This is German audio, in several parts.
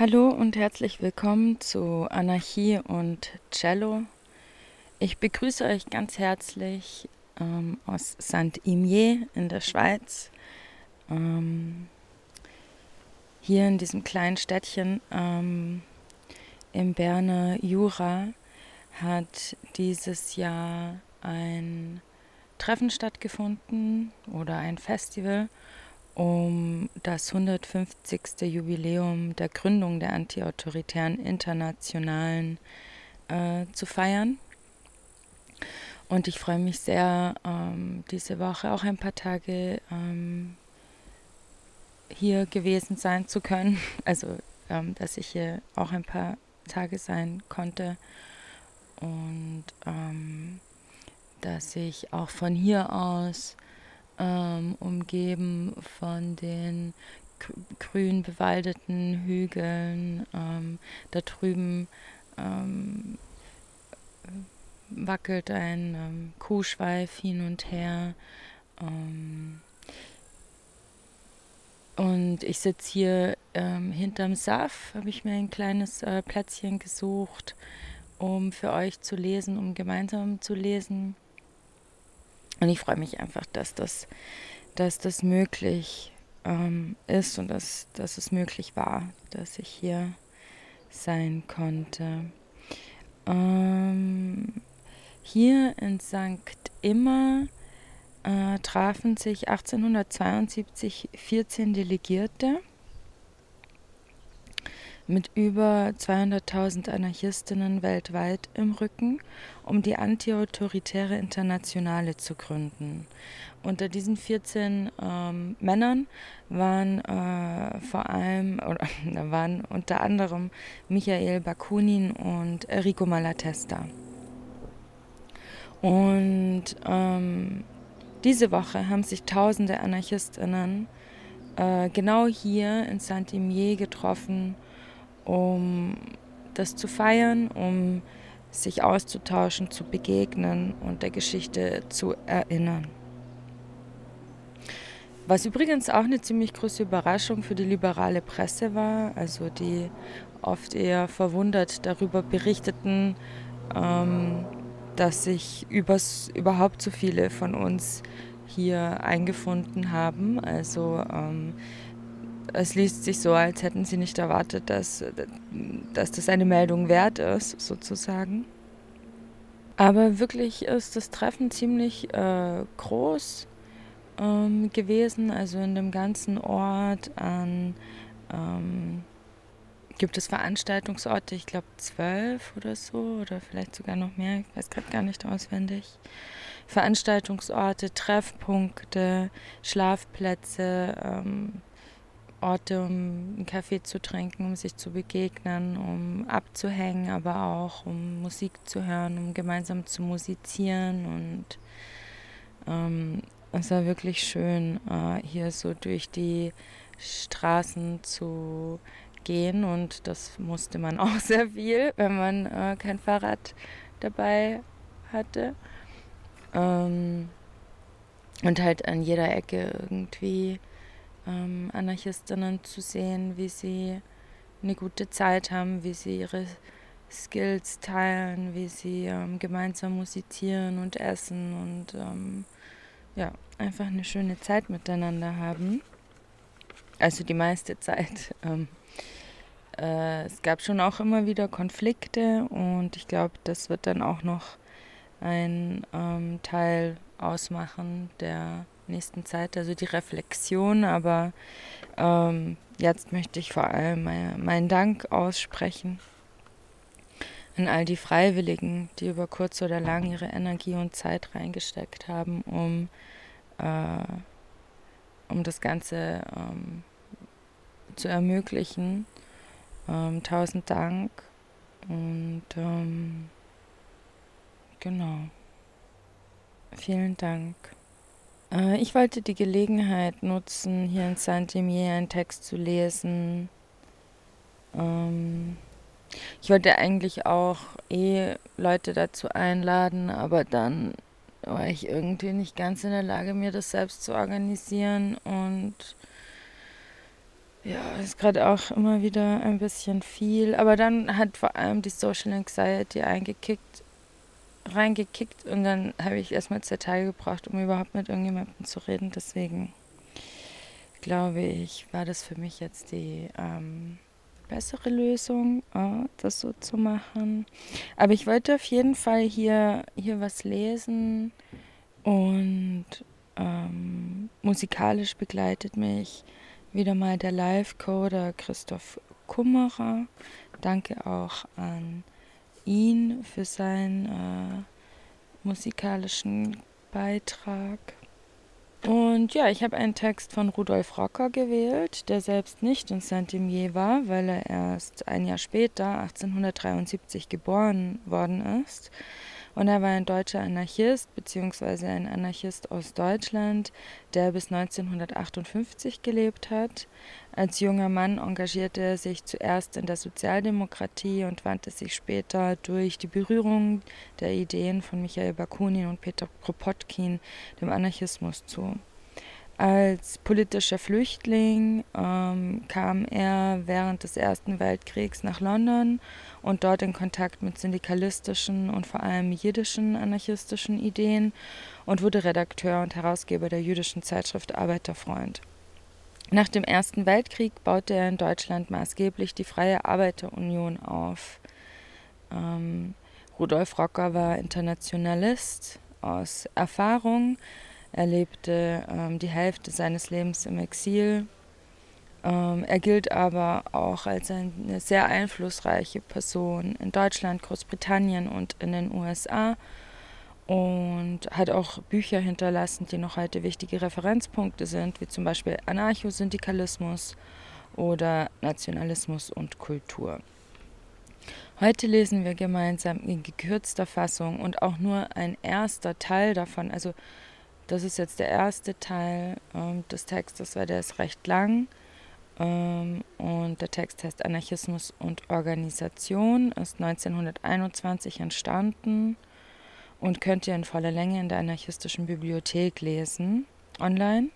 Hallo und herzlich willkommen zu Anarchie und Cello. Ich begrüße euch ganz herzlich ähm, aus Saint-Imier in der Schweiz. Ähm, hier in diesem kleinen Städtchen ähm, im Berner Jura hat dieses Jahr ein Treffen stattgefunden oder ein Festival, um das 150. Jubiläum der Gründung der antiautoritären Internationalen äh, zu feiern. Und ich freue mich sehr, ähm, diese Woche auch ein paar Tage ähm, hier gewesen sein zu können. Also, ähm, dass ich hier auch ein paar Tage sein konnte. Und ähm, dass ich auch von hier aus ähm, umgeben von den grün bewaldeten Hügeln, ähm, da drüben ähm, wackelt ein ähm, Kuhschweif hin und her. Ähm, und ich sitze hier ähm, hinterm Saf, habe ich mir ein kleines äh, Plätzchen gesucht, um für euch zu lesen, um gemeinsam zu lesen. Und ich freue mich einfach, dass das, dass das möglich ähm, ist und dass, dass es möglich war, dass ich hier sein konnte. Ähm, hier in St. Immer äh, trafen sich 1872 14 Delegierte mit über 200.000 Anarchistinnen weltweit im Rücken, um die antiautoritäre Internationale zu gründen. Unter diesen 14 ähm, Männern waren äh, vor allem, oder waren unter anderem Michael Bakunin und Enrico Malatesta. Und ähm, diese Woche haben sich tausende Anarchistinnen äh, genau hier in Saint-Imier getroffen, um das zu feiern, um sich auszutauschen, zu begegnen und der Geschichte zu erinnern. Was übrigens auch eine ziemlich große Überraschung für die liberale Presse war, also die oft eher verwundert darüber berichteten, ähm, dass sich übers, überhaupt so viele von uns hier eingefunden haben. Also ähm, es liest sich so, als hätten sie nicht erwartet, dass, dass das eine Meldung wert ist, sozusagen. Aber wirklich ist das Treffen ziemlich äh, groß ähm, gewesen, also in dem ganzen Ort an ähm, gibt es Veranstaltungsorte, ich glaube zwölf oder so, oder vielleicht sogar noch mehr, ich weiß gerade gar nicht auswendig. Veranstaltungsorte, Treffpunkte, Schlafplätze, ähm, Orte, um einen Kaffee zu trinken, um sich zu begegnen, um abzuhängen, aber auch um Musik zu hören, um gemeinsam zu musizieren. Und ähm, es war wirklich schön, äh, hier so durch die Straßen zu gehen. Und das musste man auch sehr viel, wenn man äh, kein Fahrrad dabei hatte. Ähm, und halt an jeder Ecke irgendwie ähm, Anarchistinnen zu sehen, wie sie eine gute Zeit haben, wie sie ihre Skills teilen, wie sie ähm, gemeinsam musizieren und essen und ähm, ja, einfach eine schöne Zeit miteinander haben. Also die meiste Zeit. Ähm, äh, es gab schon auch immer wieder Konflikte und ich glaube, das wird dann auch noch ein ähm, Teil ausmachen der nächsten Zeit, also die Reflexion. Aber ähm, jetzt möchte ich vor allem meinen Dank aussprechen an all die Freiwilligen, die über kurz oder lang ihre Energie und Zeit reingesteckt haben, um, äh, um das Ganze ähm, zu ermöglichen. Ähm, tausend Dank und ähm, genau. Vielen Dank. Äh, ich wollte die Gelegenheit nutzen, hier in Saint-Imier einen Text zu lesen. Ähm, ich wollte eigentlich auch eh Leute dazu einladen, aber dann war ich irgendwie nicht ganz in der Lage, mir das selbst zu organisieren und ja, ist gerade auch immer wieder ein bisschen viel. Aber dann hat vor allem die Social Anxiety eingekickt, reingekickt und dann habe ich erstmal zwei Tage gebraucht, um überhaupt mit irgendjemandem zu reden. Deswegen glaube ich, war das für mich jetzt die ähm, bessere Lösung, äh, das so zu machen. Aber ich wollte auf jeden Fall hier, hier was lesen und ähm, musikalisch begleitet mich wieder mal der Live-Coder Christoph Kummerer. Danke auch an ihn für seinen äh, musikalischen Beitrag. Und ja, ich habe einen Text von Rudolf Rocker gewählt, der selbst nicht in Saint-Imier war, weil er erst ein Jahr später, 1873, geboren worden ist. Und er war ein deutscher Anarchist, beziehungsweise ein Anarchist aus Deutschland, der bis 1958 gelebt hat. Als junger Mann engagierte er sich zuerst in der Sozialdemokratie und wandte sich später durch die Berührung der Ideen von Michael Bakunin und Peter Kropotkin dem Anarchismus zu. Als politischer Flüchtling ähm, kam er während des Ersten Weltkriegs nach London und dort in Kontakt mit syndikalistischen und vor allem jiddischen anarchistischen Ideen und wurde Redakteur und Herausgeber der jüdischen Zeitschrift Arbeiterfreund. Nach dem Ersten Weltkrieg baute er in Deutschland maßgeblich die Freie Arbeiterunion auf. Ähm, Rudolf Rocker war Internationalist aus Erfahrung er lebte ähm, die Hälfte seines Lebens im Exil. Ähm, er gilt aber auch als eine sehr einflussreiche Person in Deutschland, Großbritannien und in den USA und hat auch Bücher hinterlassen, die noch heute wichtige Referenzpunkte sind, wie zum Beispiel Anarchosyndikalismus oder Nationalismus und Kultur. Heute lesen wir gemeinsam in gekürzter Fassung und auch nur ein erster Teil davon, also das ist jetzt der erste Teil ähm, des Textes, weil der ist recht lang. Ähm, und der Text heißt Anarchismus und Organisation, ist 1921 entstanden und könnt ihr in voller Länge in der anarchistischen Bibliothek lesen, online.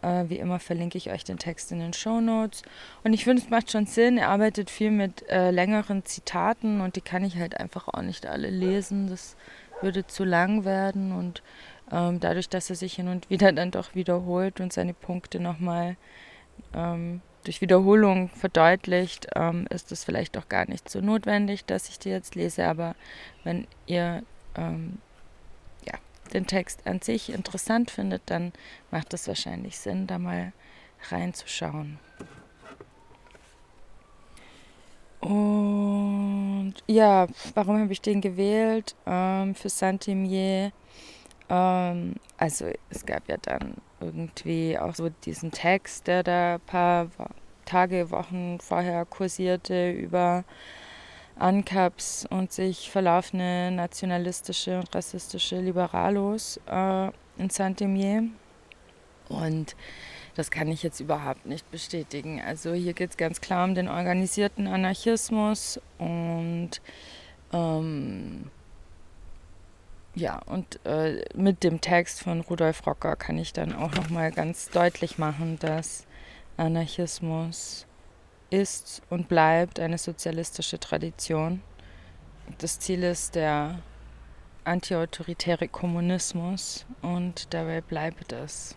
Äh, wie immer verlinke ich euch den Text in den Show Notes. Und ich finde, es macht schon Sinn. Er arbeitet viel mit äh, längeren Zitaten und die kann ich halt einfach auch nicht alle lesen. Das würde zu lang werden und ähm, dadurch, dass er sich hin und wieder dann doch wiederholt und seine Punkte nochmal ähm, durch Wiederholung verdeutlicht, ähm, ist es vielleicht auch gar nicht so notwendig, dass ich die jetzt lese. Aber wenn ihr ähm, ja, den Text an sich interessant findet, dann macht es wahrscheinlich Sinn, da mal reinzuschauen. Und ja, warum habe ich den gewählt? Ähm, für Saint-Imier ähm, also es gab ja dann irgendwie auch so diesen Text, der da ein paar Tage, Wochen vorher kursierte über ANCAPs und sich verlaufene nationalistische und rassistische Liberalos äh, in Saint-Imier. Und das kann ich jetzt überhaupt nicht bestätigen. Also hier geht es ganz klar um den organisierten Anarchismus und ähm, ja, und äh, mit dem Text von Rudolf Rocker kann ich dann auch nochmal ganz deutlich machen, dass Anarchismus ist und bleibt eine sozialistische Tradition. Das Ziel ist der antiautoritäre Kommunismus und dabei bleibt es.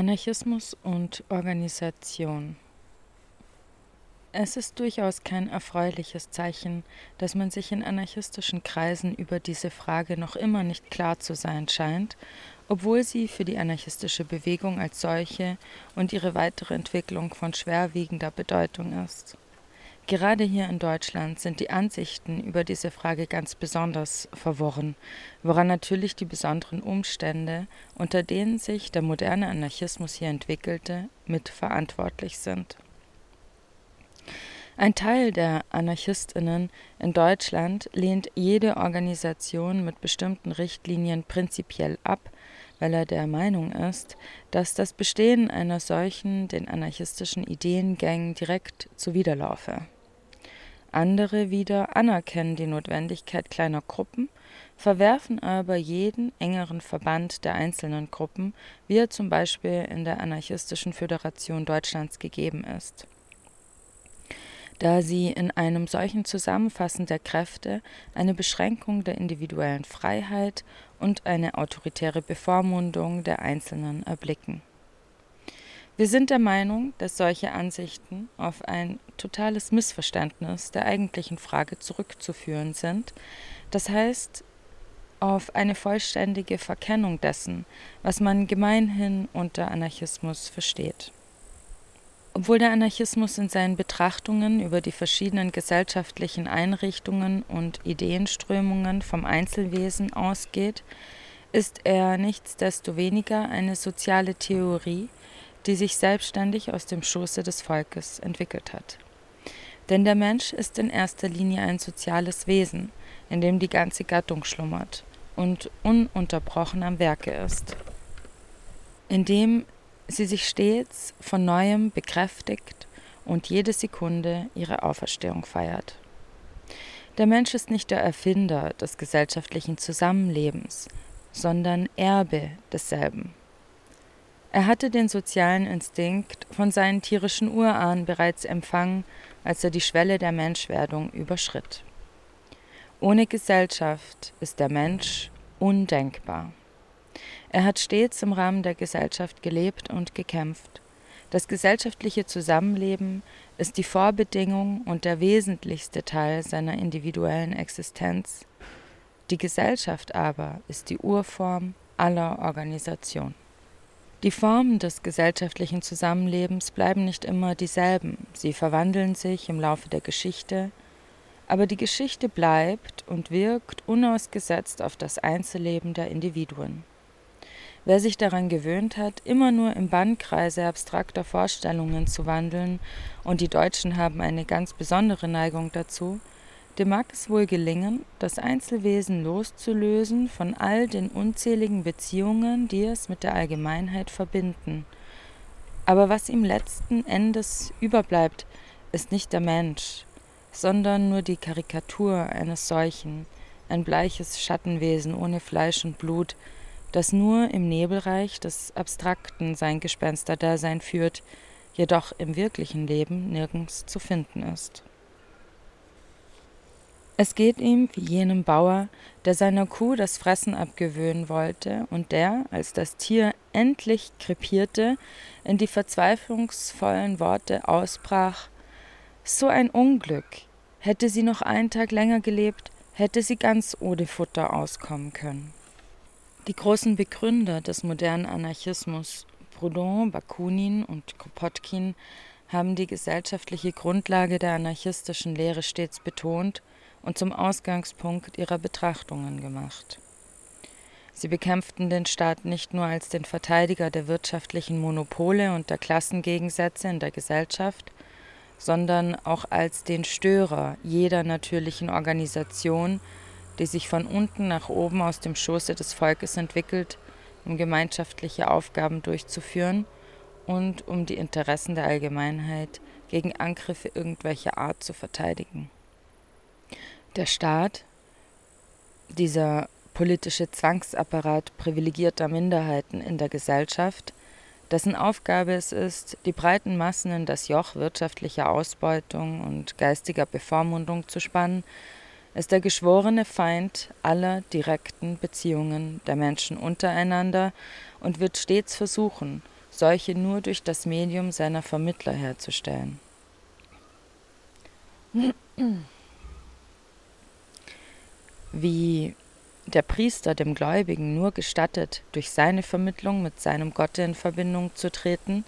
Anarchismus und Organisation. Es ist durchaus kein erfreuliches Zeichen, dass man sich in anarchistischen Kreisen über diese Frage noch immer nicht klar zu sein scheint, obwohl sie für die anarchistische Bewegung als solche und ihre weitere Entwicklung von schwerwiegender Bedeutung ist. Gerade hier in Deutschland sind die Ansichten über diese Frage ganz besonders verworren, woran natürlich die besonderen Umstände, unter denen sich der moderne Anarchismus hier entwickelte, mitverantwortlich sind. Ein Teil der Anarchistinnen in Deutschland lehnt jede Organisation mit bestimmten Richtlinien prinzipiell ab, weil er der Meinung ist, dass das Bestehen einer solchen den anarchistischen Ideengängen direkt zuwiderlaufe. Andere wieder anerkennen die Notwendigkeit kleiner Gruppen, verwerfen aber jeden engeren Verband der einzelnen Gruppen, wie er zum Beispiel in der Anarchistischen Föderation Deutschlands gegeben ist. Da sie in einem solchen Zusammenfassen der Kräfte eine Beschränkung der individuellen Freiheit und eine autoritäre Bevormundung der Einzelnen erblicken wir sind der Meinung, dass solche Ansichten auf ein totales Missverständnis der eigentlichen Frage zurückzuführen sind, das heißt auf eine vollständige Verkennung dessen, was man gemeinhin unter Anarchismus versteht. Obwohl der Anarchismus in seinen Betrachtungen über die verschiedenen gesellschaftlichen Einrichtungen und Ideenströmungen vom Einzelwesen ausgeht, ist er nichtsdestoweniger eine soziale Theorie, die sich selbstständig aus dem Schoße des Volkes entwickelt hat. Denn der Mensch ist in erster Linie ein soziales Wesen, in dem die ganze Gattung schlummert und ununterbrochen am Werke ist, in dem sie sich stets von neuem bekräftigt und jede Sekunde ihre Auferstehung feiert. Der Mensch ist nicht der Erfinder des gesellschaftlichen Zusammenlebens, sondern Erbe desselben. Er hatte den sozialen Instinkt von seinen tierischen Urahnen bereits empfangen, als er die Schwelle der Menschwerdung überschritt. Ohne Gesellschaft ist der Mensch undenkbar. Er hat stets im Rahmen der Gesellschaft gelebt und gekämpft. Das gesellschaftliche Zusammenleben ist die Vorbedingung und der wesentlichste Teil seiner individuellen Existenz. Die Gesellschaft aber ist die Urform aller Organisation. Die Formen des gesellschaftlichen Zusammenlebens bleiben nicht immer dieselben, sie verwandeln sich im Laufe der Geschichte, aber die Geschichte bleibt und wirkt unausgesetzt auf das Einzelleben der Individuen. Wer sich daran gewöhnt hat, immer nur im Bannkreise abstrakter Vorstellungen zu wandeln, und die Deutschen haben eine ganz besondere Neigung dazu, dem mag es wohl gelingen, das Einzelwesen loszulösen von all den unzähligen Beziehungen, die es mit der Allgemeinheit verbinden. Aber was ihm letzten Endes überbleibt, ist nicht der Mensch, sondern nur die Karikatur eines solchen, ein bleiches Schattenwesen ohne Fleisch und Blut, das nur im Nebelreich des Abstrakten sein Gespensterdasein führt, jedoch im wirklichen Leben nirgends zu finden ist. Es geht ihm wie jenem Bauer, der seiner Kuh das Fressen abgewöhnen wollte und der, als das Tier endlich krepierte, in die verzweiflungsvollen Worte ausbrach So ein Unglück. Hätte sie noch einen Tag länger gelebt, hätte sie ganz ohne Futter auskommen können. Die großen Begründer des modernen Anarchismus, Proudhon, Bakunin und Kropotkin, haben die gesellschaftliche Grundlage der anarchistischen Lehre stets betont und zum Ausgangspunkt ihrer Betrachtungen gemacht. Sie bekämpften den Staat nicht nur als den Verteidiger der wirtschaftlichen Monopole und der Klassengegensätze in der Gesellschaft, sondern auch als den Störer jeder natürlichen Organisation, die sich von unten nach oben aus dem Schoße des Volkes entwickelt, um gemeinschaftliche Aufgaben durchzuführen und um die Interessen der Allgemeinheit gegen Angriffe irgendwelcher Art zu verteidigen. Der Staat, dieser politische Zwangsapparat privilegierter Minderheiten in der Gesellschaft, dessen Aufgabe es ist, die breiten Massen in das Joch wirtschaftlicher Ausbeutung und geistiger Bevormundung zu spannen, ist der geschworene Feind aller direkten Beziehungen der Menschen untereinander und wird stets versuchen, solche nur durch das Medium seiner Vermittler herzustellen. Wie der Priester dem Gläubigen nur gestattet, durch seine Vermittlung mit seinem Gott in Verbindung zu treten,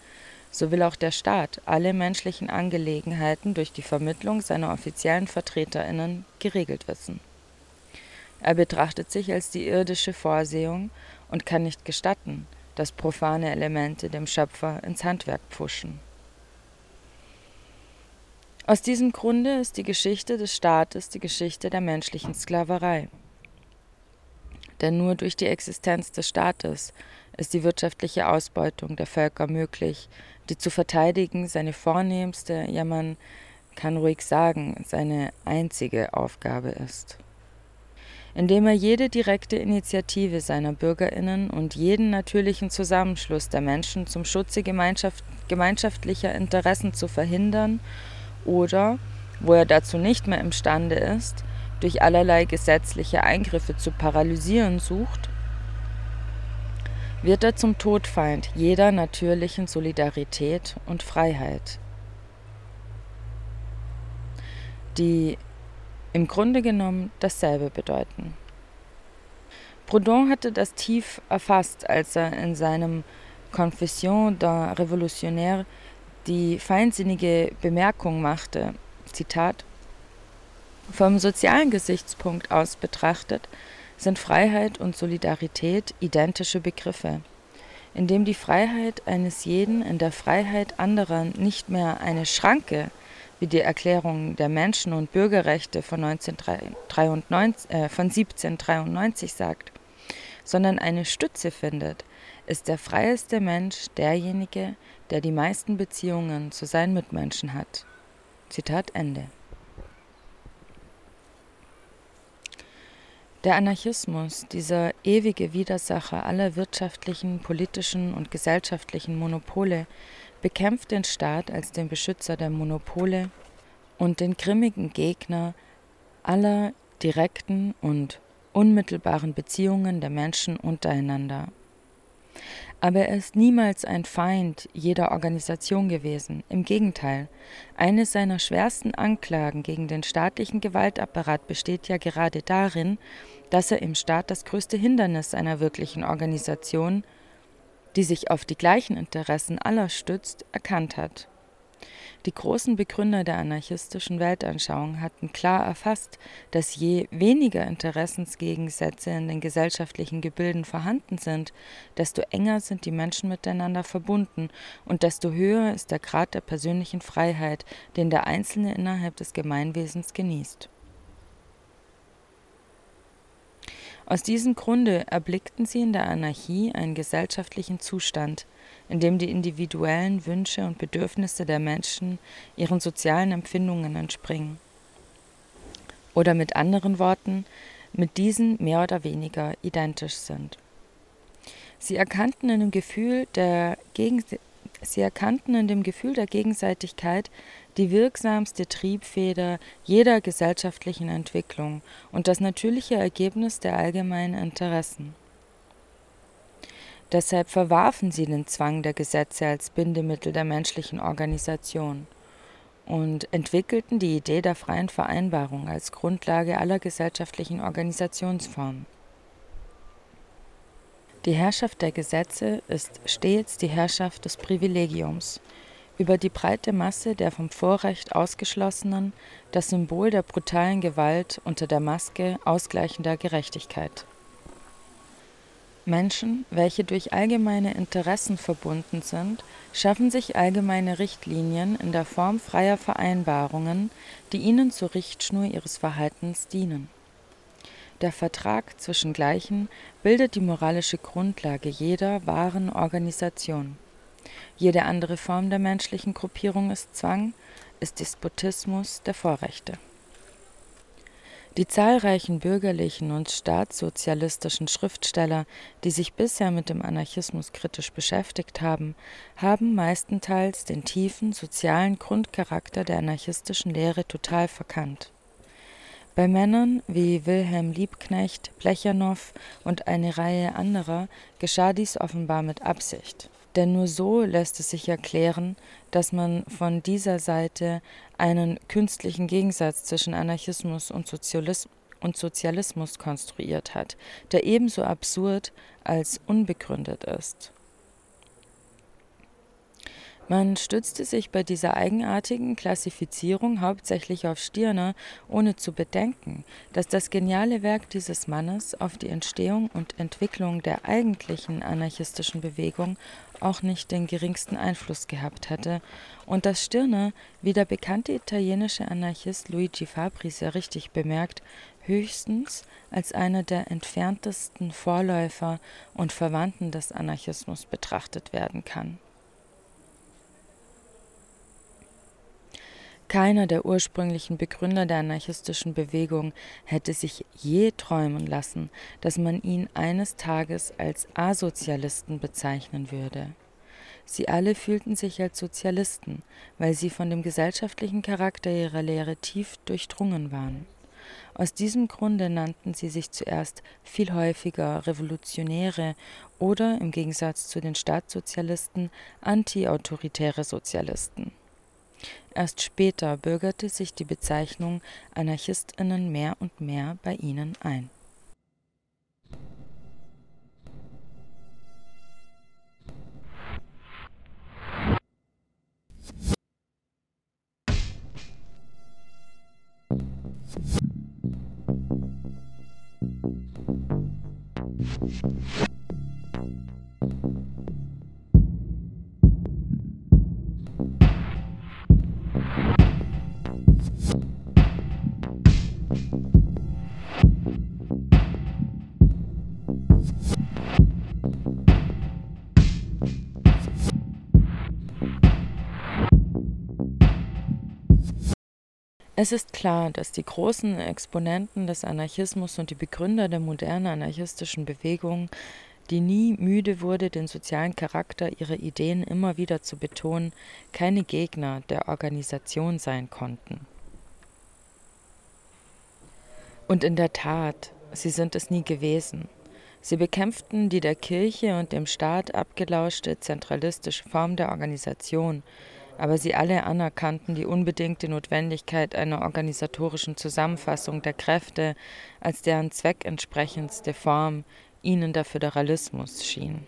so will auch der Staat alle menschlichen Angelegenheiten durch die Vermittlung seiner offiziellen Vertreterinnen geregelt wissen. Er betrachtet sich als die irdische Vorsehung und kann nicht gestatten, dass profane Elemente dem Schöpfer ins Handwerk pfuschen. Aus diesem Grunde ist die Geschichte des Staates die Geschichte der menschlichen Sklaverei. Denn nur durch die Existenz des Staates ist die wirtschaftliche Ausbeutung der Völker möglich, die zu verteidigen seine vornehmste, ja man kann ruhig sagen, seine einzige Aufgabe ist. Indem er jede direkte Initiative seiner Bürgerinnen und jeden natürlichen Zusammenschluss der Menschen zum Schutze gemeinschaft, gemeinschaftlicher Interessen zu verhindern oder, wo er dazu nicht mehr imstande ist, durch allerlei gesetzliche Eingriffe zu paralysieren sucht, wird er zum Todfeind jeder natürlichen Solidarität und Freiheit, die im Grunde genommen dasselbe bedeuten. Proudhon hatte das tief erfasst, als er in seinem Confession d'un Révolutionnaire die feinsinnige Bemerkung machte, Zitat, vom sozialen Gesichtspunkt aus betrachtet, sind Freiheit und Solidarität identische Begriffe. Indem die Freiheit eines jeden in der Freiheit anderer nicht mehr eine Schranke, wie die Erklärung der Menschen- und Bürgerrechte von, 1993, äh, von 1793 sagt, sondern eine Stütze findet, ist der freieste Mensch derjenige, der die meisten Beziehungen zu seinen Mitmenschen hat. Zitat Ende. Der Anarchismus, dieser ewige Widersacher aller wirtschaftlichen, politischen und gesellschaftlichen Monopole, bekämpft den Staat als den Beschützer der Monopole und den grimmigen Gegner aller direkten und unmittelbaren Beziehungen der Menschen untereinander. Aber er ist niemals ein Feind jeder Organisation gewesen. Im Gegenteil, eine seiner schwersten Anklagen gegen den staatlichen Gewaltapparat besteht ja gerade darin, dass er im Staat das größte Hindernis einer wirklichen Organisation, die sich auf die gleichen Interessen aller stützt, erkannt hat. Die großen Begründer der anarchistischen Weltanschauung hatten klar erfasst, dass je weniger Interessensgegensätze in den gesellschaftlichen Gebilden vorhanden sind, desto enger sind die Menschen miteinander verbunden und desto höher ist der Grad der persönlichen Freiheit, den der Einzelne innerhalb des Gemeinwesens genießt. Aus diesem Grunde erblickten sie in der Anarchie einen gesellschaftlichen Zustand, in dem die individuellen Wünsche und Bedürfnisse der Menschen ihren sozialen Empfindungen entspringen. Oder mit anderen Worten, mit diesen mehr oder weniger identisch sind. Sie erkannten in dem Gefühl der, Gegen Sie erkannten in dem Gefühl der Gegenseitigkeit die wirksamste Triebfeder jeder gesellschaftlichen Entwicklung und das natürliche Ergebnis der allgemeinen Interessen. Deshalb verwarfen sie den Zwang der Gesetze als Bindemittel der menschlichen Organisation und entwickelten die Idee der freien Vereinbarung als Grundlage aller gesellschaftlichen Organisationsformen. Die Herrschaft der Gesetze ist stets die Herrschaft des Privilegiums über die breite Masse der vom Vorrecht Ausgeschlossenen, das Symbol der brutalen Gewalt unter der Maske ausgleichender Gerechtigkeit. Menschen, welche durch allgemeine Interessen verbunden sind, schaffen sich allgemeine Richtlinien in der Form freier Vereinbarungen, die ihnen zur Richtschnur ihres Verhaltens dienen. Der Vertrag zwischen Gleichen bildet die moralische Grundlage jeder wahren Organisation. Jede andere Form der menschlichen Gruppierung ist Zwang, ist Despotismus der Vorrechte. Die zahlreichen bürgerlichen und staatssozialistischen Schriftsteller, die sich bisher mit dem Anarchismus kritisch beschäftigt haben, haben meistenteils den tiefen sozialen Grundcharakter der anarchistischen Lehre total verkannt. Bei Männern wie Wilhelm Liebknecht, Plechanow und eine Reihe anderer geschah dies offenbar mit Absicht. Denn nur so lässt es sich erklären, dass man von dieser Seite einen künstlichen Gegensatz zwischen Anarchismus und Sozialismus und Sozialismus konstruiert hat, der ebenso absurd als unbegründet ist. Man stützte sich bei dieser eigenartigen Klassifizierung hauptsächlich auf Stirner, ohne zu bedenken, dass das geniale Werk dieses Mannes auf die Entstehung und Entwicklung der eigentlichen anarchistischen Bewegung auch nicht den geringsten Einfluss gehabt hätte. Und dass Stirner, wie der bekannte italienische Anarchist Luigi Fabri sehr richtig bemerkt, höchstens als einer der entferntesten Vorläufer und Verwandten des Anarchismus betrachtet werden kann Keiner der ursprünglichen Begründer der anarchistischen Bewegung hätte sich je träumen lassen, dass man ihn eines Tages als Asozialisten bezeichnen würde. Sie alle fühlten sich als Sozialisten, weil sie von dem gesellschaftlichen Charakter ihrer Lehre tief durchdrungen waren. Aus diesem Grunde nannten sie sich zuerst viel häufiger Revolutionäre oder im Gegensatz zu den Staatssozialisten antiautoritäre Sozialisten. Erst später bürgerte sich die Bezeichnung Anarchistinnen mehr und mehr bei ihnen ein. Es ist klar, dass die großen Exponenten des Anarchismus und die Begründer der modernen anarchistischen Bewegung, die nie müde wurde, den sozialen Charakter ihrer Ideen immer wieder zu betonen, keine Gegner der Organisation sein konnten. Und in der Tat, sie sind es nie gewesen. Sie bekämpften die der Kirche und dem Staat abgelauschte zentralistische Form der Organisation, aber sie alle anerkannten die unbedingte Notwendigkeit einer organisatorischen Zusammenfassung der Kräfte als deren zweckentsprechendste Form ihnen der Föderalismus schien.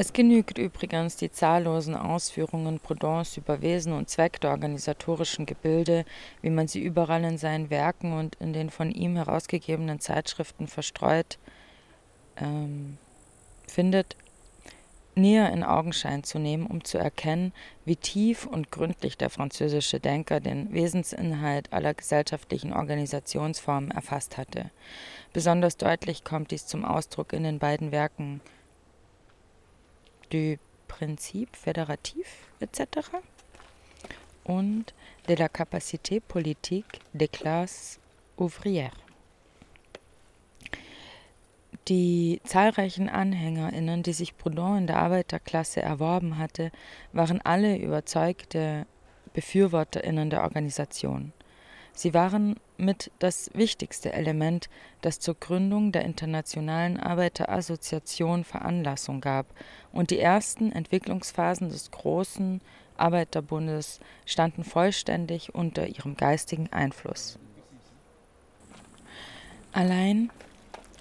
Es genügt übrigens die zahllosen Ausführungen Proudhons über Wesen und Zweck der organisatorischen Gebilde, wie man sie überall in seinen Werken und in den von ihm herausgegebenen Zeitschriften verstreut ähm, findet, näher in Augenschein zu nehmen, um zu erkennen, wie tief und gründlich der französische Denker den Wesensinhalt aller gesellschaftlichen Organisationsformen erfasst hatte. Besonders deutlich kommt dies zum Ausdruck in den beiden Werken Du Prinzip Fédératif etc. und De la capacité politique des classes ouvrières. Die zahlreichen AnhängerInnen, die sich Proudhon in der Arbeiterklasse erworben hatte, waren alle überzeugte BefürworterInnen der Organisation. Sie waren mit das wichtigste Element, das zur Gründung der Internationalen Arbeiterassoziation Veranlassung gab, und die ersten Entwicklungsphasen des großen Arbeiterbundes standen vollständig unter ihrem geistigen Einfluss. Allein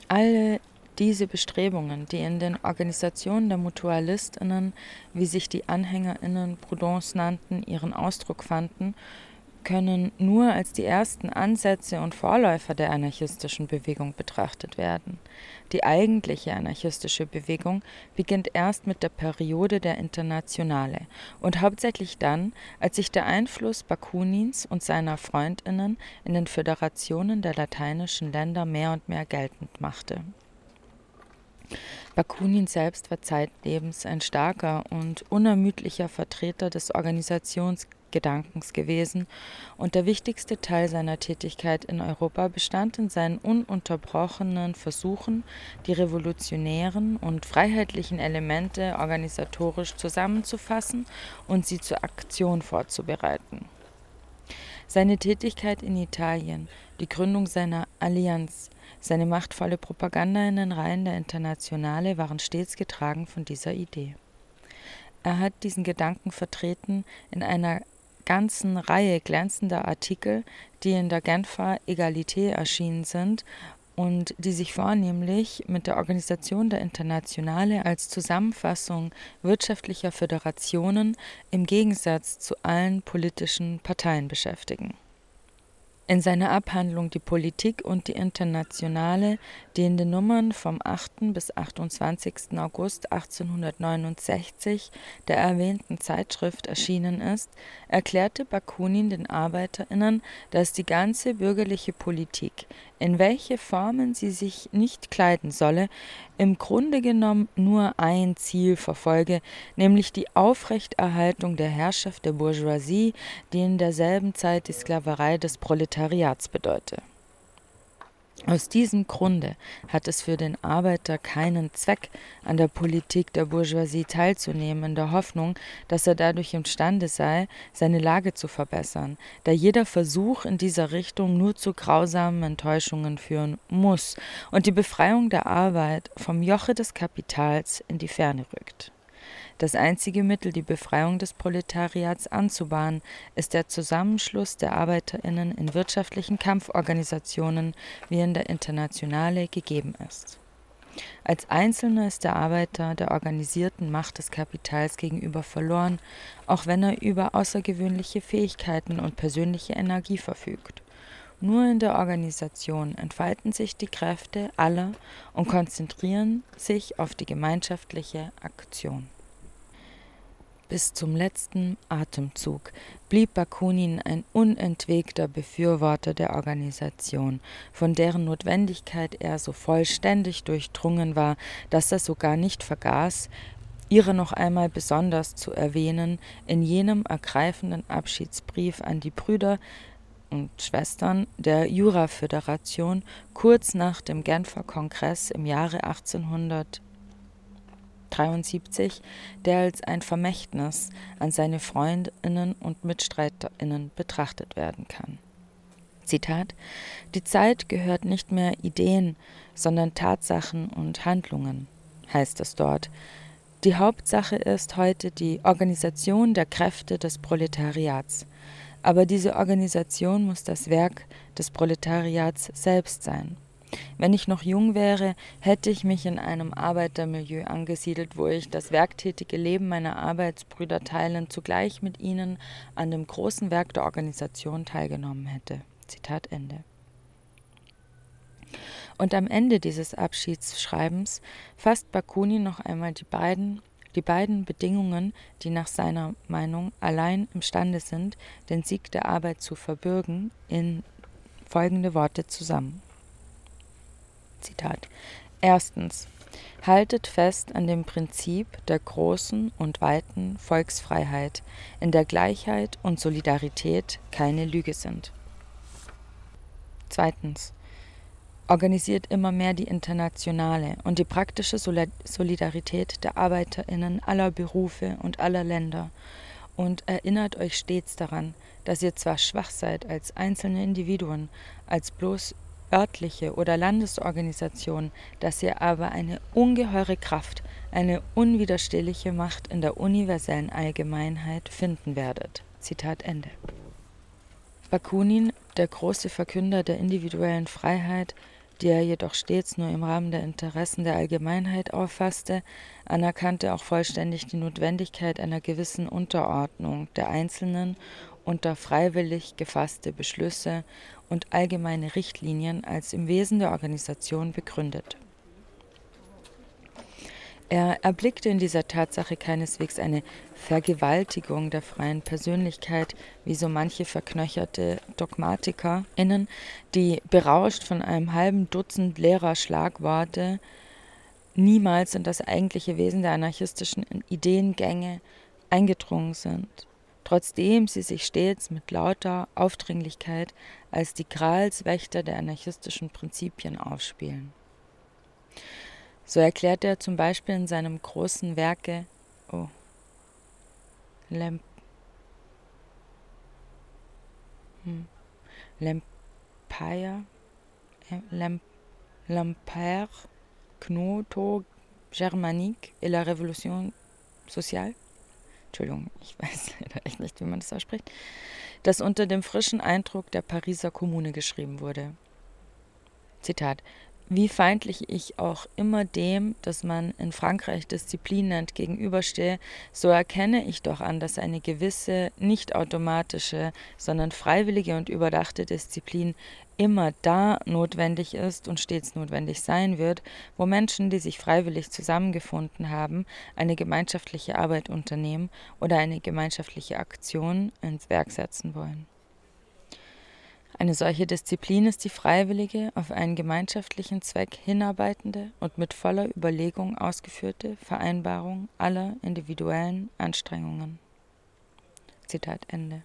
alle diese Bestrebungen, die in den Organisationen der Mutualistinnen, wie sich die Anhängerinnen Proudhons nannten, ihren Ausdruck fanden, können nur als die ersten Ansätze und Vorläufer der anarchistischen Bewegung betrachtet werden. Die eigentliche anarchistische Bewegung beginnt erst mit der Periode der Internationale und hauptsächlich dann, als sich der Einfluss Bakunins und seiner Freundinnen in den Föderationen der lateinischen Länder mehr und mehr geltend machte. Bakunin selbst war zeitlebens ein starker und unermüdlicher Vertreter des Organisationsgedankens gewesen, und der wichtigste Teil seiner Tätigkeit in Europa bestand in seinen ununterbrochenen Versuchen, die revolutionären und freiheitlichen Elemente organisatorisch zusammenzufassen und sie zur Aktion vorzubereiten. Seine Tätigkeit in Italien, die Gründung seiner Allianz seine machtvolle Propaganda in den Reihen der Internationale waren stets getragen von dieser Idee. Er hat diesen Gedanken vertreten in einer ganzen Reihe glänzender Artikel, die in der Genfer Egalité erschienen sind und die sich vornehmlich mit der Organisation der Internationale als Zusammenfassung wirtschaftlicher Föderationen im Gegensatz zu allen politischen Parteien beschäftigen in seiner Abhandlung Die Politik und die Internationale, die in den Nummern vom 8. bis 28. August 1869 der erwähnten Zeitschrift erschienen ist, erklärte Bakunin den ArbeiterInnen, dass die ganze bürgerliche Politik, in welche Formen sie sich nicht kleiden solle, im Grunde genommen nur ein Ziel verfolge, nämlich die Aufrechterhaltung der Herrschaft der Bourgeoisie, die in derselben Zeit die Sklaverei des Proletariats bedeute aus diesem Grunde hat es für den Arbeiter keinen Zweck, an der Politik der Bourgeoisie teilzunehmen, in der Hoffnung, dass er dadurch imstande sei, seine Lage zu verbessern, da jeder Versuch in dieser Richtung nur zu grausamen Enttäuschungen führen muss und die Befreiung der Arbeit vom Joche des Kapitals in die Ferne rückt das einzige Mittel, die Befreiung des Proletariats anzubahnen, ist der Zusammenschluss der Arbeiterinnen in wirtschaftlichen Kampforganisationen, wie in der Internationale gegeben ist. Als Einzelner ist der Arbeiter der organisierten Macht des Kapitals gegenüber verloren, auch wenn er über außergewöhnliche Fähigkeiten und persönliche Energie verfügt. Nur in der Organisation entfalten sich die Kräfte aller und konzentrieren sich auf die gemeinschaftliche Aktion. Bis zum letzten Atemzug blieb Bakunin ein unentwegter Befürworter der Organisation, von deren Notwendigkeit er so vollständig durchdrungen war, dass er sogar nicht vergaß, ihre noch einmal besonders zu erwähnen in jenem ergreifenden Abschiedsbrief an die Brüder und Schwestern der Juraföderation kurz nach dem Genfer Kongress im Jahre 1800 73, der als ein Vermächtnis an seine Freundinnen und Mitstreiterinnen betrachtet werden kann. Zitat Die Zeit gehört nicht mehr Ideen, sondern Tatsachen und Handlungen, heißt es dort. Die Hauptsache ist heute die Organisation der Kräfte des Proletariats. Aber diese Organisation muss das Werk des Proletariats selbst sein. Wenn ich noch jung wäre, hätte ich mich in einem Arbeitermilieu angesiedelt, wo ich das werktätige Leben meiner Arbeitsbrüder teilend zugleich mit ihnen an dem großen Werk der Organisation teilgenommen hätte. Zitat Ende. Und am Ende dieses Abschiedsschreibens fasst Bakunin noch einmal die beiden, die beiden Bedingungen, die nach seiner Meinung allein imstande sind, den Sieg der Arbeit zu verbürgen, in folgende Worte zusammen. Zitat. Erstens. Haltet fest an dem Prinzip der großen und weiten Volksfreiheit, in der Gleichheit und Solidarität keine Lüge sind. Zweitens. Organisiert immer mehr die internationale und die praktische Solidarität der Arbeiterinnen aller Berufe und aller Länder und erinnert euch stets daran, dass ihr zwar schwach seid als einzelne Individuen, als bloß örtliche oder Landesorganisation, dass ihr aber eine ungeheure Kraft, eine unwiderstehliche Macht in der universellen Allgemeinheit finden werdet. Zitat Ende. Bakunin, der große Verkünder der individuellen Freiheit, die er jedoch stets nur im Rahmen der Interessen der Allgemeinheit auffasste, anerkannte auch vollständig die Notwendigkeit einer gewissen Unterordnung der Einzelnen unter freiwillig gefasste Beschlüsse und allgemeine Richtlinien als im Wesen der Organisation begründet. Er erblickte in dieser Tatsache keineswegs eine Vergewaltigung der freien Persönlichkeit, wie so manche verknöcherte DogmatikerInnen, die berauscht von einem halben Dutzend leerer Schlagworte niemals in das eigentliche Wesen der anarchistischen Ideengänge eingedrungen sind trotzdem sie sich stets mit lauter Aufdringlichkeit als die Gralswächter der anarchistischen Prinzipien aufspielen. So erklärt er zum Beispiel in seinem großen Werke oh, Lemp hm, L'Empire, äh, l'Empire Knoto Germanique et la Révolution sociale Entschuldigung, ich weiß leider echt nicht, wie man das ausspricht, das unter dem frischen Eindruck der Pariser Kommune geschrieben wurde. Zitat, wie feindlich ich auch immer dem, das man in Frankreich Disziplin nennt, gegenüberstehe, so erkenne ich doch an, dass eine gewisse, nicht automatische, sondern freiwillige und überdachte Disziplin immer da notwendig ist und stets notwendig sein wird, wo Menschen, die sich freiwillig zusammengefunden haben, eine gemeinschaftliche Arbeit unternehmen oder eine gemeinschaftliche Aktion ins Werk setzen wollen. Eine solche Disziplin ist die freiwillige, auf einen gemeinschaftlichen Zweck hinarbeitende und mit voller Überlegung ausgeführte Vereinbarung aller individuellen Anstrengungen. Zitat Ende.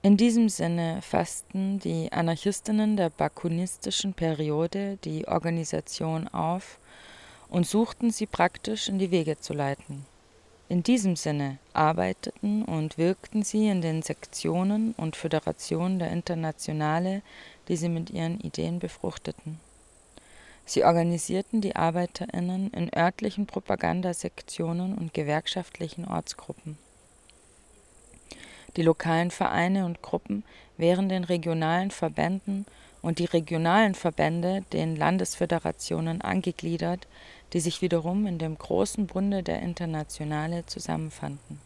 In diesem Sinne fassten die Anarchistinnen der bakunistischen Periode die Organisation auf und suchten sie praktisch in die Wege zu leiten. In diesem Sinne arbeiteten und wirkten sie in den Sektionen und Föderationen der Internationale, die sie mit ihren Ideen befruchteten. Sie organisierten die Arbeiterinnen in örtlichen Propagandasektionen und gewerkschaftlichen Ortsgruppen. Die lokalen Vereine und Gruppen wären den regionalen Verbänden und die regionalen Verbände den Landesföderationen angegliedert, die sich wiederum in dem großen Bunde der Internationale zusammenfanden.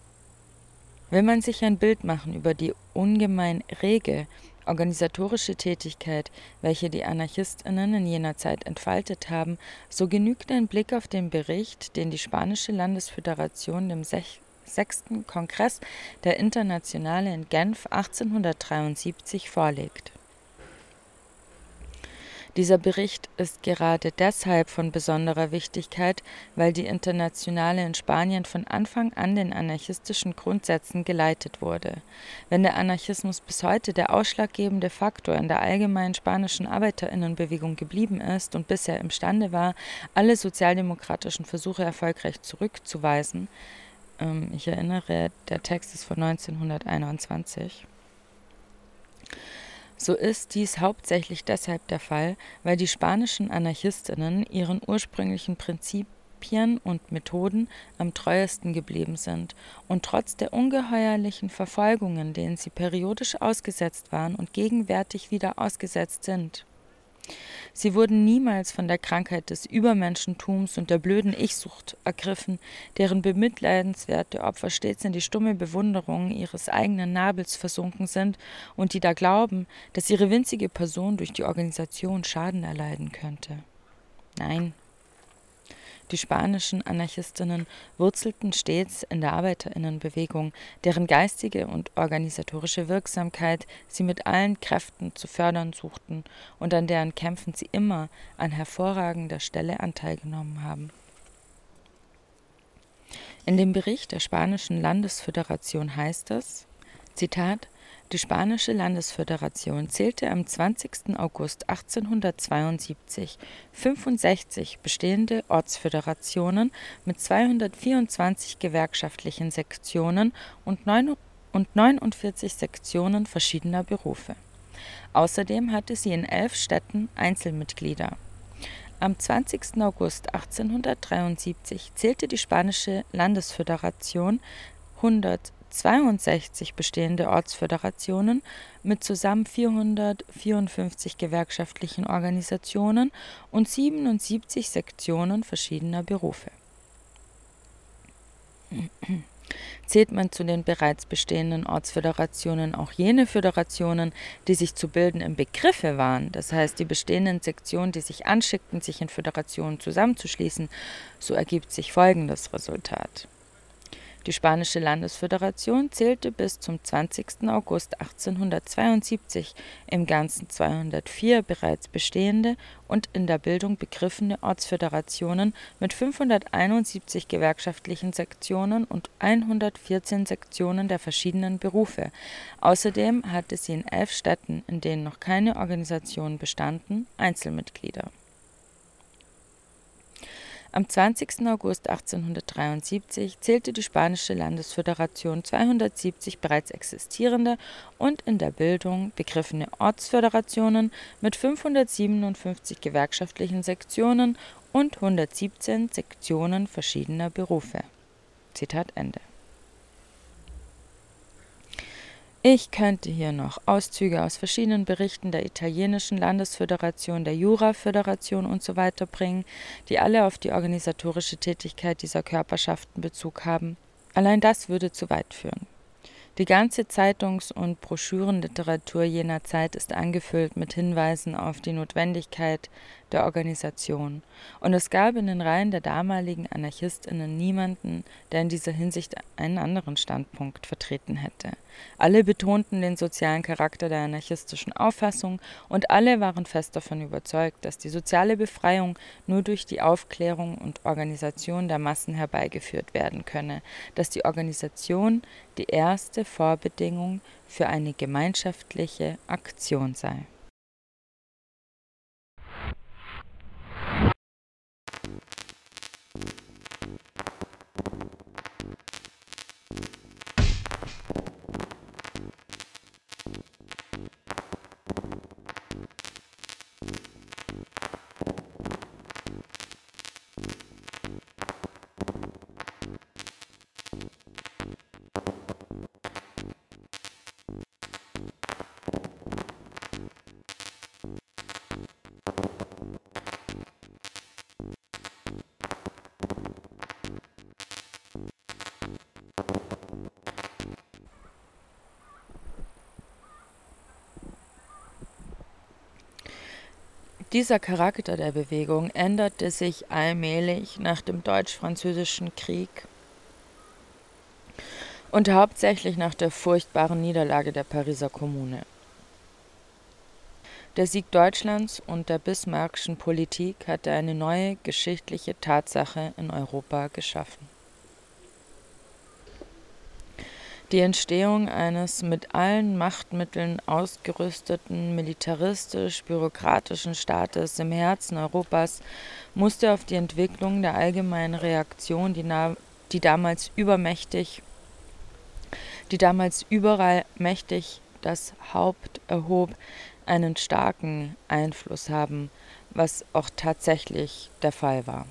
Will man sich ein Bild machen über die ungemein rege organisatorische Tätigkeit, welche die Anarchistinnen in jener Zeit entfaltet haben, so genügt ein Blick auf den Bericht, den die spanische Landesföderation dem sechsten Kongress der Internationale in Genf 1873 vorlegt. Dieser Bericht ist gerade deshalb von besonderer Wichtigkeit, weil die Internationale in Spanien von Anfang an den anarchistischen Grundsätzen geleitet wurde. Wenn der Anarchismus bis heute der ausschlaggebende Faktor in der allgemeinen spanischen Arbeiterinnenbewegung geblieben ist und bisher imstande war, alle sozialdemokratischen Versuche erfolgreich zurückzuweisen, ähm, ich erinnere, der Text ist von 1921, so ist dies hauptsächlich deshalb der Fall, weil die spanischen Anarchistinnen ihren ursprünglichen Prinzipien und Methoden am treuesten geblieben sind und trotz der ungeheuerlichen Verfolgungen, denen sie periodisch ausgesetzt waren und gegenwärtig wieder ausgesetzt sind, Sie wurden niemals von der Krankheit des Übermenschentums und der blöden Ich-Sucht ergriffen, deren bemitleidenswerte Opfer stets in die stumme Bewunderung ihres eigenen Nabels versunken sind und die da glauben, dass ihre winzige Person durch die Organisation Schaden erleiden könnte. Nein, die spanischen Anarchistinnen wurzelten stets in der Arbeiterinnenbewegung, deren geistige und organisatorische Wirksamkeit sie mit allen Kräften zu fördern suchten und an deren Kämpfen sie immer an hervorragender Stelle Anteil genommen haben. In dem Bericht der spanischen Landesföderation heißt es, Zitat, die spanische Landesföderation zählte am 20. August 1872 65 bestehende Ortsföderationen mit 224 gewerkschaftlichen Sektionen und 49 Sektionen verschiedener Berufe. Außerdem hatte sie in elf Städten Einzelmitglieder. Am 20. August 1873 zählte die spanische Landesföderation 100 62 bestehende Ortsföderationen mit zusammen 454 gewerkschaftlichen Organisationen und 77 Sektionen verschiedener Berufe. Zählt man zu den bereits bestehenden Ortsföderationen auch jene Föderationen, die sich zu bilden im Begriffe waren, das heißt die bestehenden Sektionen, die sich anschickten, sich in Föderationen zusammenzuschließen, so ergibt sich folgendes Resultat. Die spanische Landesföderation zählte bis zum 20. August 1872 im Ganzen 204 bereits bestehende und in der Bildung begriffene Ortsföderationen mit 571 gewerkschaftlichen Sektionen und 114 Sektionen der verschiedenen Berufe. Außerdem hatte sie in elf Städten, in denen noch keine Organisationen bestanden, Einzelmitglieder am 20. August 1873 zählte die spanische Landesföderation 270 bereits existierende und in der Bildung begriffene Ortsföderationen mit 557 gewerkschaftlichen Sektionen und 117 Sektionen verschiedener Berufe. Zitat Ende. Ich könnte hier noch Auszüge aus verschiedenen Berichten der italienischen Landesföderation, der Juraföderation und so bringen, die alle auf die organisatorische Tätigkeit dieser Körperschaften Bezug haben. Allein das würde zu weit führen. Die ganze Zeitungs- und Broschürenliteratur jener Zeit ist angefüllt mit Hinweisen auf die Notwendigkeit der Organisation, und es gab in den Reihen der damaligen Anarchistinnen niemanden, der in dieser Hinsicht einen anderen Standpunkt vertreten hätte. Alle betonten den sozialen Charakter der anarchistischen Auffassung, und alle waren fest davon überzeugt, dass die soziale Befreiung nur durch die Aufklärung und Organisation der Massen herbeigeführt werden könne, dass die Organisation die erste Vorbedingung für eine gemeinschaftliche Aktion sei Dieser Charakter der Bewegung änderte sich allmählich nach dem Deutsch-Französischen Krieg und hauptsächlich nach der furchtbaren Niederlage der Pariser Kommune. Der Sieg Deutschlands und der bismarckschen Politik hatte eine neue geschichtliche Tatsache in Europa geschaffen die Entstehung eines mit allen Machtmitteln ausgerüsteten militaristisch-bürokratischen Staates im Herzen Europas musste auf die Entwicklung der allgemeinen Reaktion, die, die damals übermächtig, die damals überall mächtig das Haupt erhob, einen starken Einfluss haben, was auch tatsächlich der Fall war.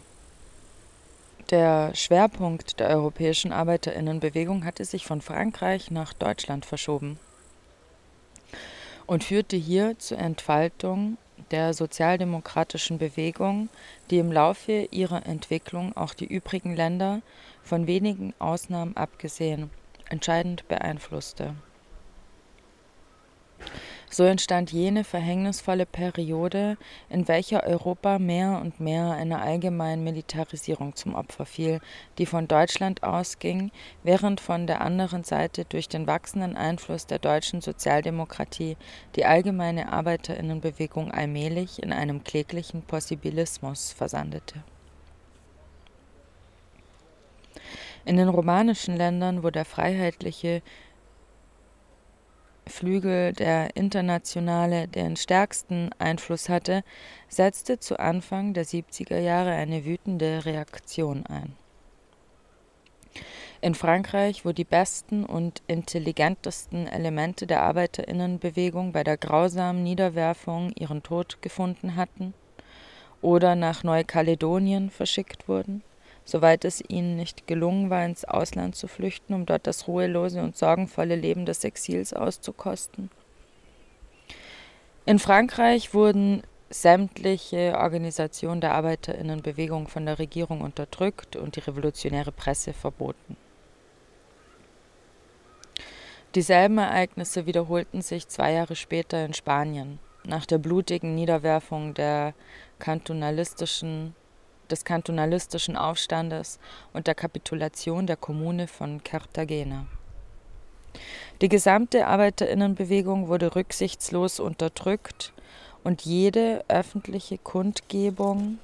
Der Schwerpunkt der europäischen Arbeiterinnenbewegung hatte sich von Frankreich nach Deutschland verschoben und führte hier zur Entfaltung der sozialdemokratischen Bewegung, die im Laufe ihrer Entwicklung auch die übrigen Länder, von wenigen Ausnahmen abgesehen, entscheidend beeinflusste so entstand jene verhängnisvolle Periode, in welcher Europa mehr und mehr einer allgemeinen Militarisierung zum Opfer fiel, die von Deutschland ausging, während von der anderen Seite durch den wachsenden Einfluss der deutschen Sozialdemokratie die allgemeine Arbeiterinnenbewegung allmählich in einem kläglichen Possibilismus versandete. In den romanischen Ländern, wo der freiheitliche Flügel der Internationale den stärksten Einfluss hatte, setzte zu Anfang der 70er Jahre eine wütende Reaktion ein. In Frankreich, wo die besten und intelligentesten Elemente der Arbeiterinnenbewegung bei der grausamen Niederwerfung ihren Tod gefunden hatten oder nach Neukaledonien verschickt wurden, soweit es ihnen nicht gelungen war, ins Ausland zu flüchten, um dort das ruhelose und sorgenvolle Leben des Exils auszukosten. In Frankreich wurden sämtliche Organisationen der Arbeiterinnenbewegung von der Regierung unterdrückt und die revolutionäre Presse verboten. Dieselben Ereignisse wiederholten sich zwei Jahre später in Spanien, nach der blutigen Niederwerfung der kantonalistischen des kantonalistischen Aufstandes und der Kapitulation der Kommune von Cartagena. Die gesamte Arbeiterinnenbewegung wurde rücksichtslos unterdrückt und jede öffentliche Kundgebung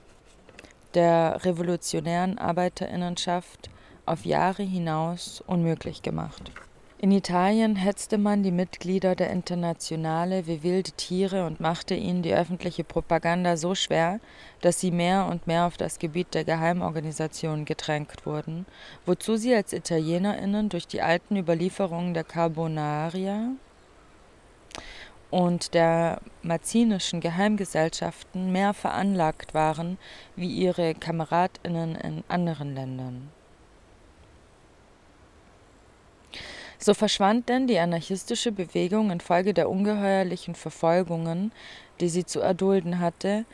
der revolutionären Arbeiterinnenschaft auf Jahre hinaus unmöglich gemacht. In Italien hetzte man die Mitglieder der Internationale wie wilde Tiere und machte ihnen die öffentliche Propaganda so schwer, dass sie mehr und mehr auf das Gebiet der Geheimorganisationen gedrängt wurden, wozu sie als ItalienerInnen durch die alten Überlieferungen der Carbonaria und der mazinischen Geheimgesellschaften mehr veranlagt waren wie ihre KameradInnen in anderen Ländern So verschwand denn die anarchistische Bewegung infolge der ungeheuerlichen Verfolgungen, die sie zu erdulden hatte,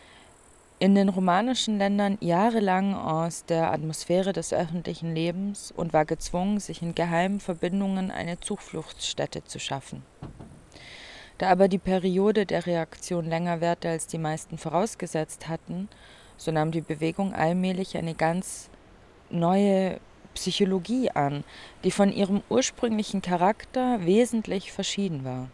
in den romanischen Ländern jahrelang aus der Atmosphäre des öffentlichen Lebens und war gezwungen, sich in geheimen Verbindungen eine Zufluchtsstätte zu schaffen. Da aber die Periode der Reaktion länger währte, als die meisten vorausgesetzt hatten, so nahm die Bewegung allmählich eine ganz neue Psychologie an, die von ihrem ursprünglichen Charakter wesentlich verschieden war.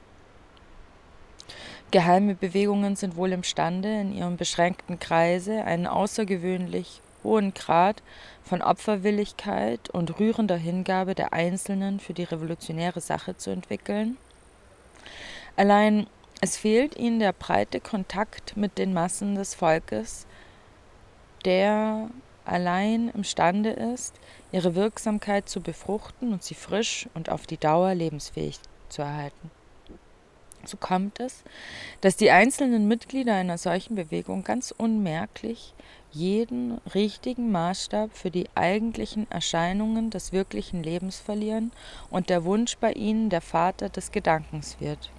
Geheime Bewegungen sind wohl imstande, in ihrem beschränkten Kreise einen außergewöhnlich hohen Grad von Opferwilligkeit und rührender Hingabe der Einzelnen für die revolutionäre Sache zu entwickeln. Allein es fehlt ihnen der breite Kontakt mit den Massen des Volkes, der allein imstande ist, ihre Wirksamkeit zu befruchten und sie frisch und auf die Dauer lebensfähig zu erhalten. So kommt es, dass die einzelnen Mitglieder einer solchen Bewegung ganz unmerklich jeden richtigen Maßstab für die eigentlichen Erscheinungen des wirklichen Lebens verlieren und der Wunsch bei ihnen der Vater des Gedankens wird.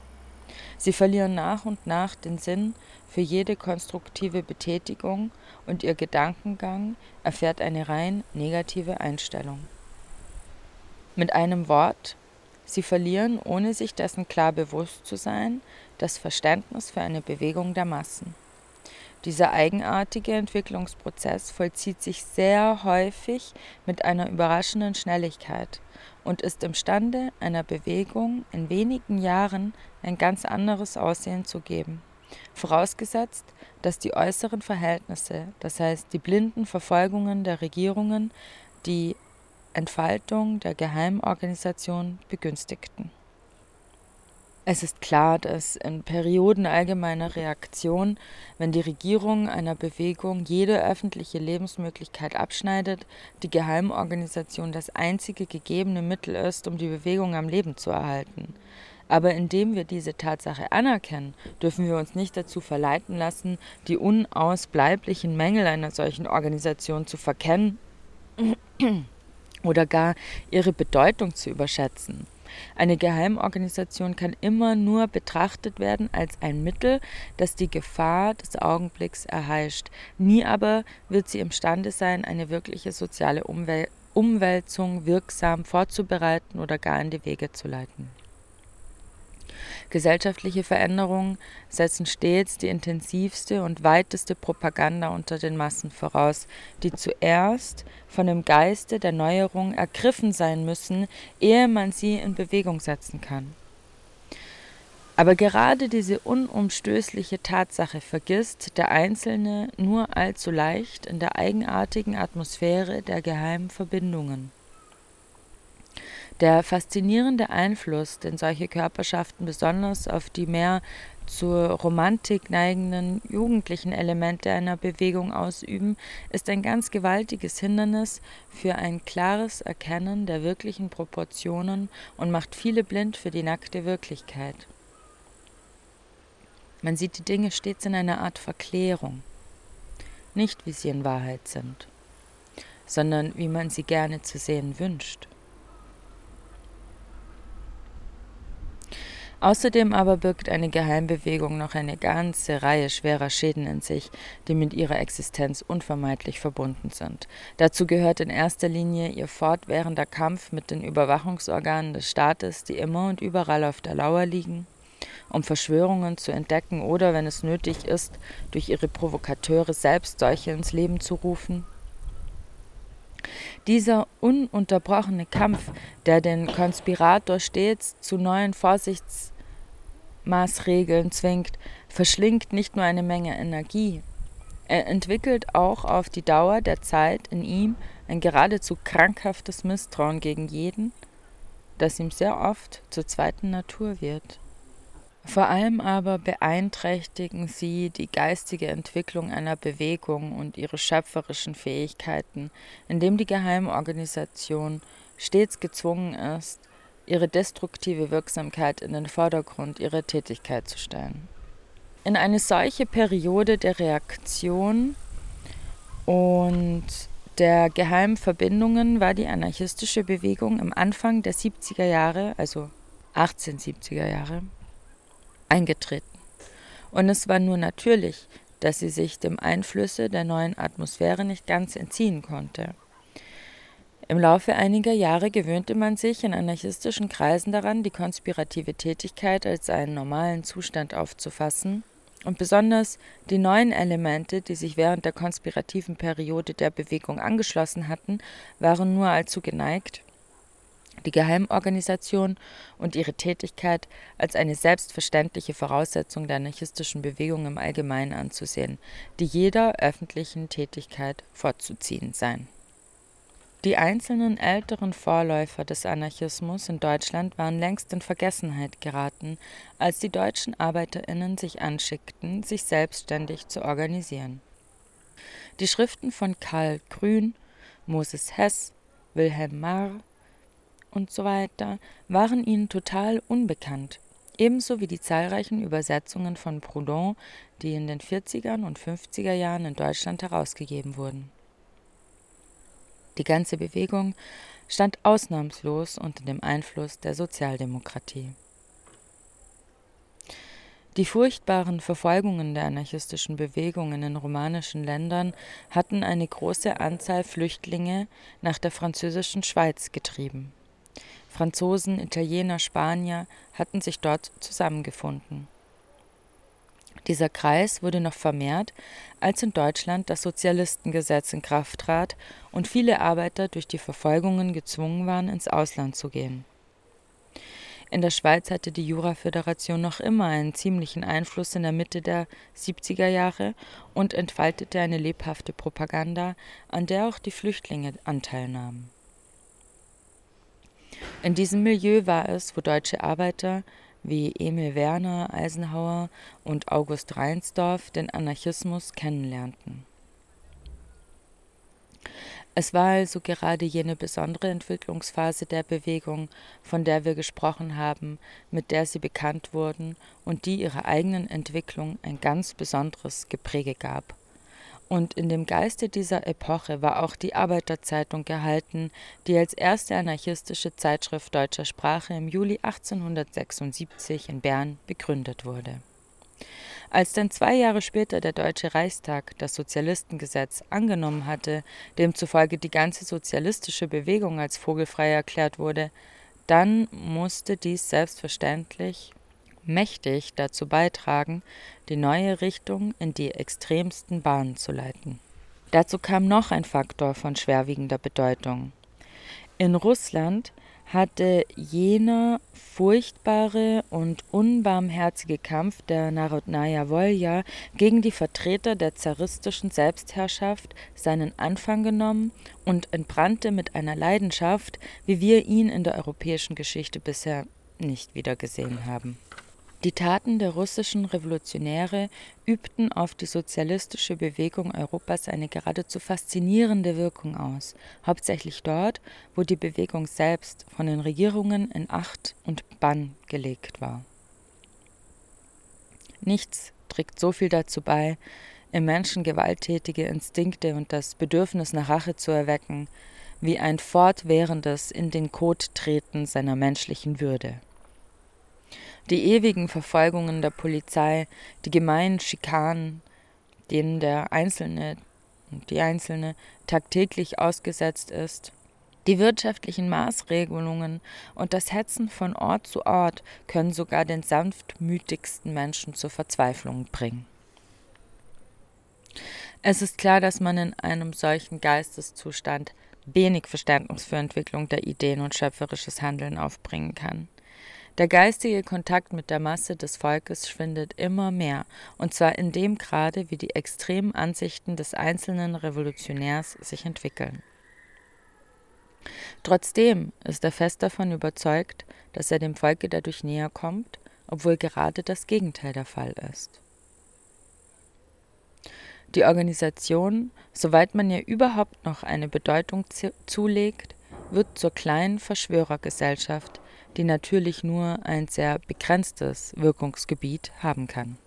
Sie verlieren nach und nach den Sinn für jede konstruktive Betätigung und ihr Gedankengang erfährt eine rein negative Einstellung. Mit einem Wort, sie verlieren, ohne sich dessen klar bewusst zu sein, das Verständnis für eine Bewegung der Massen. Dieser eigenartige Entwicklungsprozess vollzieht sich sehr häufig mit einer überraschenden Schnelligkeit und ist imstande, einer Bewegung in wenigen Jahren ein ganz anderes Aussehen zu geben vorausgesetzt, dass die äußeren Verhältnisse, das heißt die blinden Verfolgungen der Regierungen, die Entfaltung der Geheimorganisation begünstigten. Es ist klar, dass in Perioden allgemeiner Reaktion, wenn die Regierung einer Bewegung jede öffentliche Lebensmöglichkeit abschneidet, die Geheimorganisation das einzige gegebene Mittel ist, um die Bewegung am Leben zu erhalten. Aber indem wir diese Tatsache anerkennen, dürfen wir uns nicht dazu verleiten lassen, die unausbleiblichen Mängel einer solchen Organisation zu verkennen oder gar ihre Bedeutung zu überschätzen. Eine Geheimorganisation kann immer nur betrachtet werden als ein Mittel, das die Gefahr des Augenblicks erheischt. Nie aber wird sie imstande sein, eine wirkliche soziale Umwel Umwälzung wirksam vorzubereiten oder gar in die Wege zu leiten. Gesellschaftliche Veränderungen setzen stets die intensivste und weiteste Propaganda unter den Massen voraus, die zuerst von dem Geiste der Neuerung ergriffen sein müssen, ehe man sie in Bewegung setzen kann. Aber gerade diese unumstößliche Tatsache vergisst der Einzelne nur allzu leicht in der eigenartigen Atmosphäre der geheimen Verbindungen. Der faszinierende Einfluss, den solche Körperschaften besonders auf die mehr zur Romantik neigenden jugendlichen Elemente einer Bewegung ausüben, ist ein ganz gewaltiges Hindernis für ein klares Erkennen der wirklichen Proportionen und macht viele blind für die nackte Wirklichkeit. Man sieht die Dinge stets in einer Art Verklärung, nicht wie sie in Wahrheit sind, sondern wie man sie gerne zu sehen wünscht. Außerdem aber birgt eine Geheimbewegung noch eine ganze Reihe schwerer Schäden in sich, die mit ihrer Existenz unvermeidlich verbunden sind. Dazu gehört in erster Linie ihr fortwährender Kampf mit den Überwachungsorganen des Staates, die immer und überall auf der Lauer liegen, um Verschwörungen zu entdecken oder, wenn es nötig ist, durch ihre Provokateure selbst solche ins Leben zu rufen. Dieser ununterbrochene Kampf, der den Konspirator stets zu neuen Vorsichts Maßregeln zwingt, verschlingt nicht nur eine Menge Energie, er entwickelt auch auf die Dauer der Zeit in ihm ein geradezu krankhaftes Misstrauen gegen jeden, das ihm sehr oft zur zweiten Natur wird. Vor allem aber beeinträchtigen sie die geistige Entwicklung einer Bewegung und ihre schöpferischen Fähigkeiten, indem die Geheimorganisation stets gezwungen ist, ihre destruktive Wirksamkeit in den Vordergrund ihrer Tätigkeit zu stellen. In eine solche Periode der Reaktion und der geheimen Verbindungen war die anarchistische Bewegung im Anfang der 70er Jahre, also 1870er Jahre, eingetreten. Und es war nur natürlich, dass sie sich dem Einflüsse der neuen Atmosphäre nicht ganz entziehen konnte. Im Laufe einiger Jahre gewöhnte man sich in anarchistischen Kreisen daran, die konspirative Tätigkeit als einen normalen Zustand aufzufassen. Und besonders die neuen Elemente, die sich während der konspirativen Periode der Bewegung angeschlossen hatten, waren nur allzu geneigt, die Geheimorganisation und ihre Tätigkeit als eine selbstverständliche Voraussetzung der anarchistischen Bewegung im Allgemeinen anzusehen, die jeder öffentlichen Tätigkeit vorzuziehen seien die einzelnen älteren Vorläufer des Anarchismus in Deutschland waren längst in Vergessenheit geraten, als die deutschen Arbeiterinnen sich anschickten, sich selbstständig zu organisieren. Die Schriften von Karl Grün, Moses Hess, Wilhelm Marr und so weiter waren ihnen total unbekannt, ebenso wie die zahlreichen Übersetzungen von Proudhon, die in den 40er und 50er Jahren in Deutschland herausgegeben wurden die ganze Bewegung stand ausnahmslos unter dem Einfluss der Sozialdemokratie. Die furchtbaren Verfolgungen der anarchistischen Bewegung in den romanischen Ländern hatten eine große Anzahl Flüchtlinge nach der französischen Schweiz getrieben. Franzosen, Italiener, Spanier hatten sich dort zusammengefunden. Dieser Kreis wurde noch vermehrt, als in Deutschland das Sozialistengesetz in Kraft trat und viele Arbeiter durch die Verfolgungen gezwungen waren, ins Ausland zu gehen. In der Schweiz hatte die Juraföderation noch immer einen ziemlichen Einfluss in der Mitte der 70er Jahre und entfaltete eine lebhafte Propaganda, an der auch die Flüchtlinge Anteil nahmen. In diesem Milieu war es, wo deutsche Arbeiter wie Emil Werner, Eisenhower und August Reinsdorf den Anarchismus kennenlernten. Es war also gerade jene besondere Entwicklungsphase der Bewegung, von der wir gesprochen haben, mit der sie bekannt wurden und die ihrer eigenen Entwicklung ein ganz besonderes Gepräge gab. Und in dem Geiste dieser Epoche war auch die Arbeiterzeitung gehalten, die als erste anarchistische Zeitschrift deutscher Sprache im Juli 1876 in Bern begründet wurde. Als dann zwei Jahre später der Deutsche Reichstag das Sozialistengesetz angenommen hatte, demzufolge die ganze sozialistische Bewegung als vogelfrei erklärt wurde, dann musste dies selbstverständlich mächtig dazu beitragen, die neue Richtung in die extremsten Bahnen zu leiten. Dazu kam noch ein Faktor von schwerwiegender Bedeutung. In Russland hatte jener furchtbare und unbarmherzige Kampf der Narodnaya Wolja gegen die Vertreter der zaristischen Selbstherrschaft seinen Anfang genommen und entbrannte mit einer Leidenschaft, wie wir ihn in der europäischen Geschichte bisher nicht wiedergesehen haben. Die Taten der russischen Revolutionäre übten auf die sozialistische Bewegung Europas eine geradezu faszinierende Wirkung aus, hauptsächlich dort, wo die Bewegung selbst von den Regierungen in Acht und Bann gelegt war. Nichts trägt so viel dazu bei, im Menschen gewalttätige Instinkte und das Bedürfnis nach Rache zu erwecken, wie ein fortwährendes in den Kot treten seiner menschlichen Würde. Die ewigen Verfolgungen der Polizei, die gemeinen Schikanen, denen der Einzelne und die Einzelne tagtäglich ausgesetzt ist, die wirtschaftlichen Maßregelungen und das Hetzen von Ort zu Ort können sogar den sanftmütigsten Menschen zur Verzweiflung bringen. Es ist klar, dass man in einem solchen Geisteszustand wenig Verständnis für Entwicklung der Ideen und schöpferisches Handeln aufbringen kann. Der geistige Kontakt mit der Masse des Volkes schwindet immer mehr, und zwar in dem Grade, wie die extremen Ansichten des einzelnen Revolutionärs sich entwickeln. Trotzdem ist er fest davon überzeugt, dass er dem Volke dadurch näher kommt, obwohl gerade das Gegenteil der Fall ist. Die Organisation, soweit man ihr überhaupt noch eine Bedeutung zulegt, wird zur kleinen Verschwörergesellschaft, die natürlich nur ein sehr begrenztes Wirkungsgebiet haben kann.